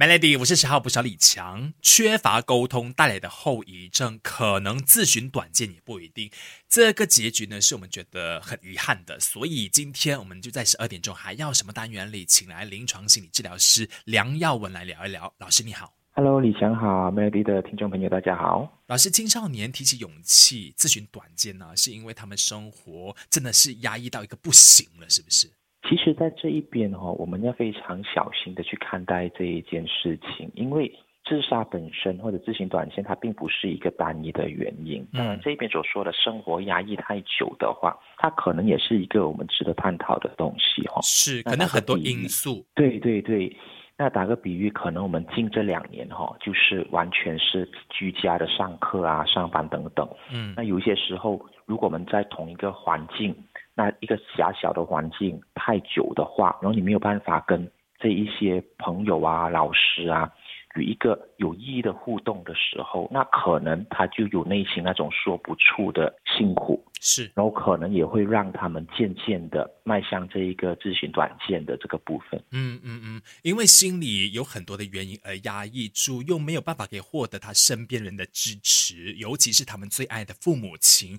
Melody，我是十号不小李强。缺乏沟通带来的后遗症，可能自寻短见也不一定。这个结局呢，是我们觉得很遗憾的。所以今天我们就在十二点钟还要什么单元里，请来临床心理治疗师梁耀文来聊一聊。老师你好，Hello，李强好，Melody 的听众朋友大家好。老师，青少年提起勇气自寻短见呢，是因为他们生活真的是压抑到一个不行了，是不是？其实，在这一边哈，我们要非常小心的去看待这一件事情，因为自杀本身或者自行短线，它并不是一个单一的原因。当然，这一边所说的生活压抑太久的话，它可能也是一个我们值得探讨的东西哈。是，可能很多因素。对对对，那打个比喻，可能我们近这两年哈，就是完全是居家的上课啊、上班等等。嗯，那有一些时候，如果我们在同一个环境。那一个狭小的环境太久的话，然后你没有办法跟这一些朋友啊、老师啊，有一个有意义的互动的时候，那可能他就有内心那种说不出的辛苦，是，然后可能也会让他们渐渐的迈向这一个自行短见的这个部分。嗯嗯嗯，因为心里有很多的原因而压抑住，又没有办法给获得他身边人的支持，尤其是他们最爱的父母亲。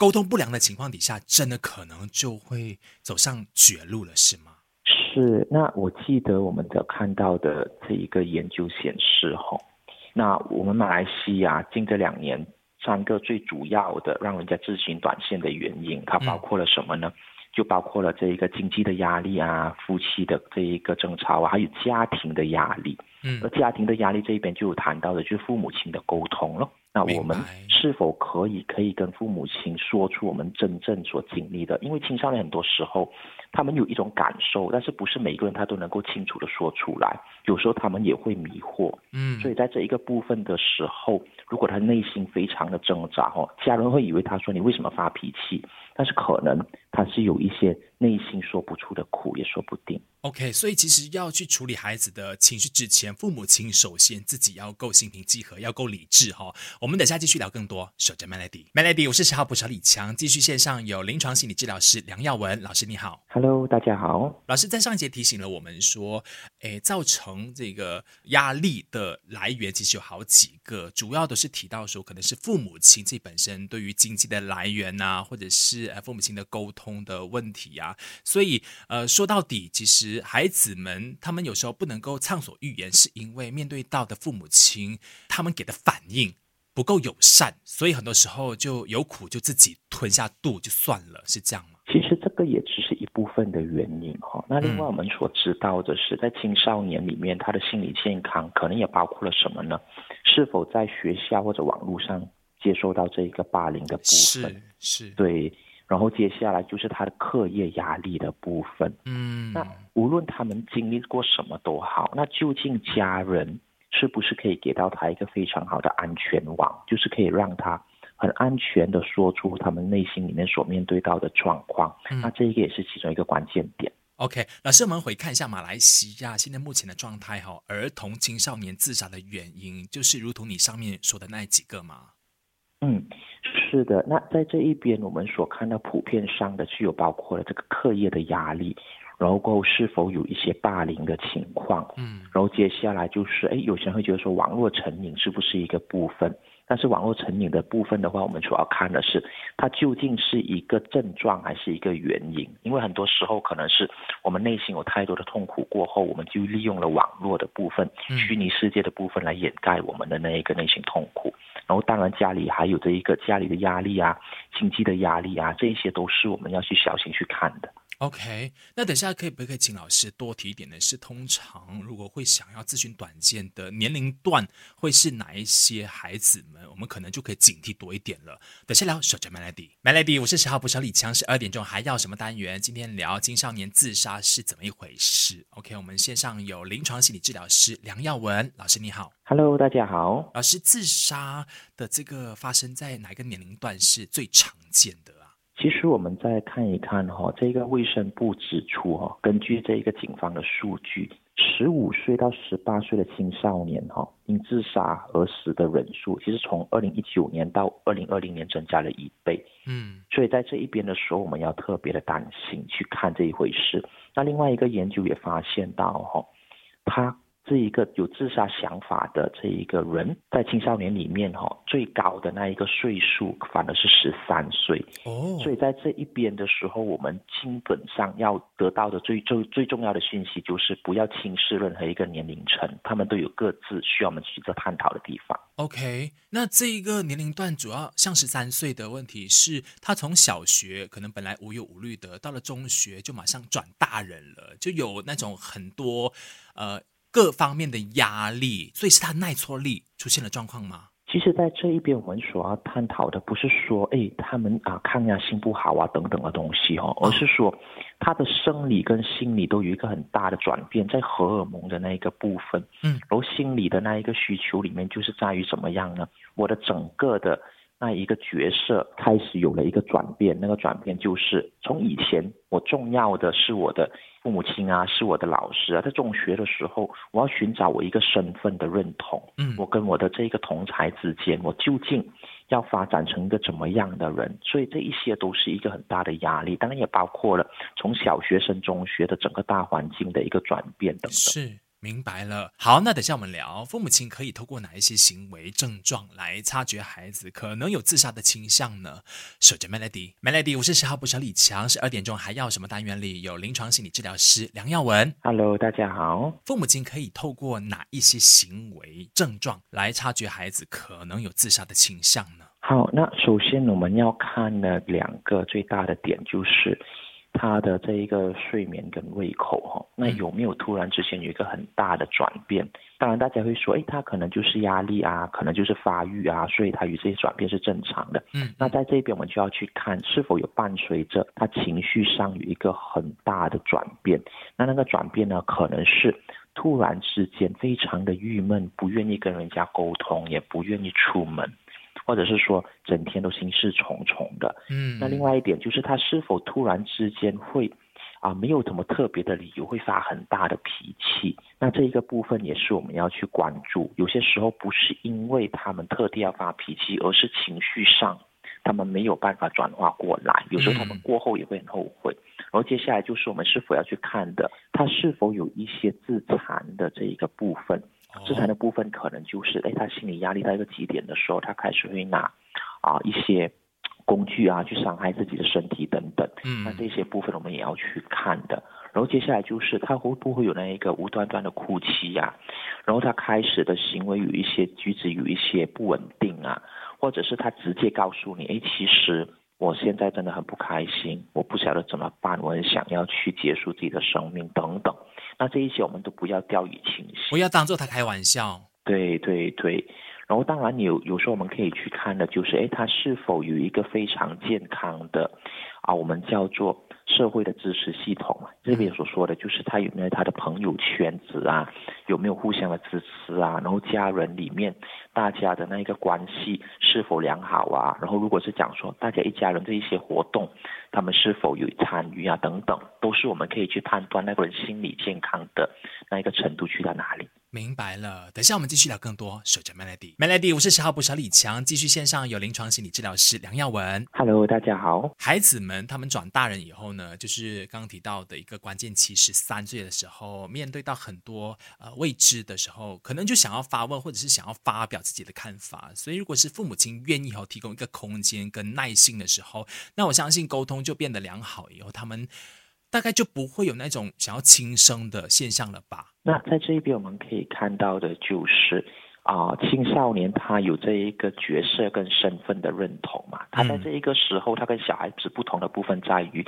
沟通不良的情况底下，真的可能就会走上绝路了，是吗？是。那我记得我们的看到的这一个研究显示，吼，那我们马来西亚近这两年三个最主要的让人家自行短线的原因，它包括了什么呢？就包括了这一个经济的压力啊，夫妻的这一个争吵啊，还有家庭的压力。嗯，而家庭的压力这一边就有谈到的，就是父母亲的沟通了。那我们是否可以可以跟父母亲说出我们真正所经历的？因为青少年很多时候，他们有一种感受，但是不是每个人他都能够清楚的说出来。有时候他们也会迷惑。嗯，所以在这一个部分的时候，如果他内心非常的挣扎哦，家人会以为他说你为什么发脾气？但是可能他是有一些内心说不出的苦，也说不定。OK，所以其实要去处理孩子的情绪之前，父母亲首先自己要够心平气和，要够理智哈。我们等下继续聊更多。守着 Melody，Melody，我是十号捕手李强，继续线上有临床心理治疗师梁耀文老师，你好。Hello，大家好。老师在上一节提醒了我们说，诶，造成这个压力的来源其实有好几个，主要都是提到说可能是父母亲自己本身对于经济的来源呐，或者是呃父母亲的沟通的问题呀。所以呃说到底，其实。孩子们，他们有时候不能够畅所欲言，是因为面对到的父母亲，他们给的反应不够友善，所以很多时候就有苦就自己吞下肚就算了，是这样吗？其实这个也只是一部分的原因哈。那另外我们所知道的是，在青少年里面，他的心理健康可能也包括了什么呢？是否在学校或者网络上接受到这一个霸凌的部分？是是，对。然后接下来就是他的课业压力的部分。嗯，那无论他们经历过什么都好，那究竟家人是不是可以给到他一个非常好的安全网，就是可以让他很安全的说出他们内心里面所面对到的状况？那这一个也是其中一个关键点。OK，老师，我们回看一下马来西亚现在目前的状态哈，儿童青少年自杀的原因，就是如同你上面说的那几个吗？嗯。是的，那在这一边，我们所看到普遍上的具有包括了这个课业的压力，然后是否有一些霸凌的情况，嗯，然后接下来就是，哎，有些人会觉得说网络成瘾是不是一个部分？但是网络成瘾的部分的话，我们主要看的是它究竟是一个症状还是一个原因？因为很多时候可能是我们内心有太多的痛苦过后，我们就利用了网络的部分、虚拟世界的部分来掩盖我们的那一个内心痛苦。然后当然家里还有这一个家里的压力啊、经济的压力啊，这些都是我们要去小心去看的。OK，那等下可以不可以请老师多提一点的是，通常如果会想要咨询短见的年龄段，会是哪一些孩子们？我们可能就可以警惕多一点了。等下聊守着 Melody，Melody，我是十号不小李强，十二点钟还要什么单元？今天聊青少年自杀是怎么一回事？OK，我们线上有临床心理治疗师梁耀文老师，你好，Hello，大家好。老师，自杀的这个发生在哪个年龄段是最常见的？其实我们再看一看哈，这个卫生部指出哈，根据这个警方的数据，十五岁到十八岁的青少年哈，因自杀而死的人数，其实从二零一九年到二零二零年增加了一倍。嗯，所以在这一边的时候，我们要特别的担心去看这一回事。那另外一个研究也发现到哈，他这一个有自杀想法的这一个人，在青少年里面哈，最高的那一个岁数反而是十三岁。哦，所以在这一边的时候，我们基本上要得到的最最最重要的讯息就是不要轻视任何一个年龄层，他们都有各自需要我们去做探讨的地方。OK，那这一个年龄段主要像十三岁的问题是，他从小学可能本来无忧无虑的，到了中学就马上转大人了，就有那种很多呃各方面的压力，所以是他耐挫力出现了状况吗？其实，在这一边，我们所要探讨的不是说，哎，他们啊抗压性不好啊等等的东西哦，而是说，他的生理跟心理都有一个很大的转变，在荷尔蒙的那一个部分，嗯，然后心理的那一个需求里面，就是在于怎么样呢？我的整个的。那一个角色开始有了一个转变，那个转变就是从以前我重要的是我的父母亲啊，是我的老师啊，在中学的时候，我要寻找我一个身份的认同，嗯，我跟我的这个同才之间，我究竟要发展成一个怎么样的人？所以这一些都是一个很大的压力，当然也包括了从小学生、中学的整个大环境的一个转变等等。是。明白了，好，那等下我们聊，父母亲可以透过哪一些行为症状来察觉孩子可能有自杀的倾向呢？守着 Melody，Melody，我是十号不小李强，十二点钟还要什么单元里有临床心理治疗师梁耀文，Hello，大家好。父母亲可以透过哪一些行为症状来察觉孩子可能有自杀的倾向呢？好，那首先我们要看的两个最大的点就是。他的这一个睡眠跟胃口哈，那有没有突然之间有一个很大的转变？当然，大家会说，哎，他可能就是压力啊，可能就是发育啊，所以他有这些转变是正常的。嗯，那在这边我们就要去看是否有伴随着他情绪上有一个很大的转变。那那个转变呢，可能是突然之间非常的郁闷，不愿意跟人家沟通，也不愿意出门。或者是说整天都心事重重的，嗯，那另外一点就是他是否突然之间会啊没有什么特别的理由会发很大的脾气，那这一个部分也是我们要去关注。有些时候不是因为他们特地要发脾气，而是情绪上他们没有办法转化过来，有时候他们过后也会很后悔。然后接下来就是我们是否要去看的，他是否有一些自残的这一个部分。自残的部分可能就是，哎，他心理压力到一个极点的时候，他开始会拿啊一些工具啊去伤害自己的身体等等。嗯，那这些部分我们也要去看的。然后接下来就是他会不会有那一个无端端的哭泣呀？然后他开始的行为有一些举止有一些不稳定啊，或者是他直接告诉你，哎，其实我现在真的很不开心，我不晓得怎么办，我很想要去结束自己的生命等等。那这一些我们都不要掉以轻心，不要当做他开玩笑。对对对，然后当然有有时候我们可以去看的，就是哎，他是否有一个非常健康的啊，我们叫做社会的支持系统啊。这边所说的就是他有没有他的朋友圈子啊，有没有互相的支持啊，然后家人里面大家的那一个关系是否良好啊？然后如果是讲说大家一家人这一些活动。他们是否有参与啊？等等，都是我们可以去判断那个人心理健康的那一个程度去到哪里。明白了，等下我们继续聊更多。守着 Melody，Melody，我是十号补小李强，继续线上有临床心理治疗师梁耀文。Hello，大家好。孩子们他们转大人以后呢，就是刚刚提到的一个关键期，十三岁的时候，面对到很多呃未知的时候，可能就想要发问，或者是想要发表自己的看法。所以，如果是父母亲愿意和提供一个空间跟耐心的时候，那我相信沟通就变得良好，以后他们。大概就不会有那种想要轻生的现象了吧？那在这一边我们可以看到的就是，啊，青少年他有这一个角色跟身份的认同嘛。他在这一个时候，他跟小孩子不同的部分在于，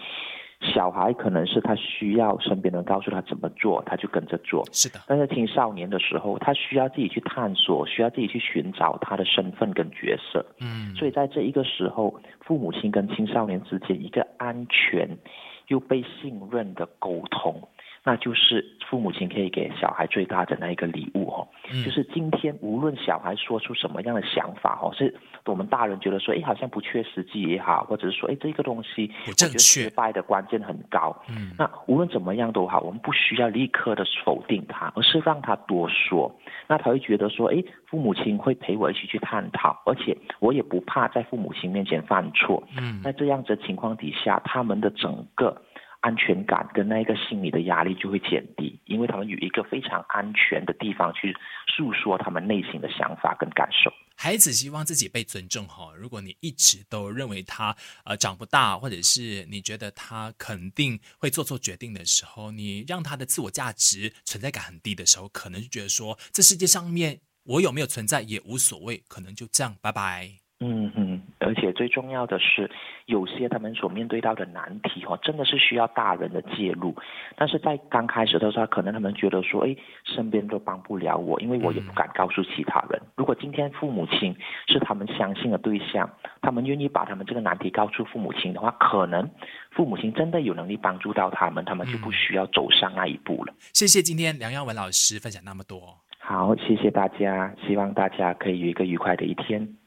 小孩可能是他需要身边人告诉他怎么做，他就跟着做。是的。但是青少年的时候，他需要自己去探索，需要自己去寻找他的身份跟角色。嗯。所以在这一个时候，父母亲跟青少年之间一个安全。又被信任的沟通，那就是父母亲可以给小孩最大的那一个礼物哦。就是今天无论小孩说出什么样的想法哦，是我们大人觉得说，哎，好像不切实际也好，或者是说，哎，这个东西不正确，失败的关键很高。嗯，那无论怎么样都好，我们不需要立刻的否定他，而是让他多说。那他会觉得说，哎，父母亲会陪我一起去探讨，而且我也不怕在父母亲面前犯错。嗯，那这样子情况底下，他们的整个安全感跟那一个心理的压力就会减低，因为他们有一个非常安全的地方去诉说他们内心的想法跟感受。孩子希望自己被尊重哈，如果你一直都认为他呃长不大，或者是你觉得他肯定会做错决定的时候，你让他的自我价值存在感很低的时候，可能就觉得说这世界上面我有没有存在也无所谓，可能就这样，拜拜。嗯嗯，而且最重要的是，有些他们所面对到的难题哦，真的是需要大人的介入。但是在刚开始的时候，可能他们觉得说，哎，身边都帮不了我，因为我也不敢告诉其他人。如果今天父母亲是他们相信的对象，他们愿意把他们这个难题告诉父母亲的话，可能父母亲真的有能力帮助到他们，他们就不需要走上那一步了。谢谢今天梁耀文老师分享那么多。好，谢谢大家，希望大家可以有一个愉快的一天。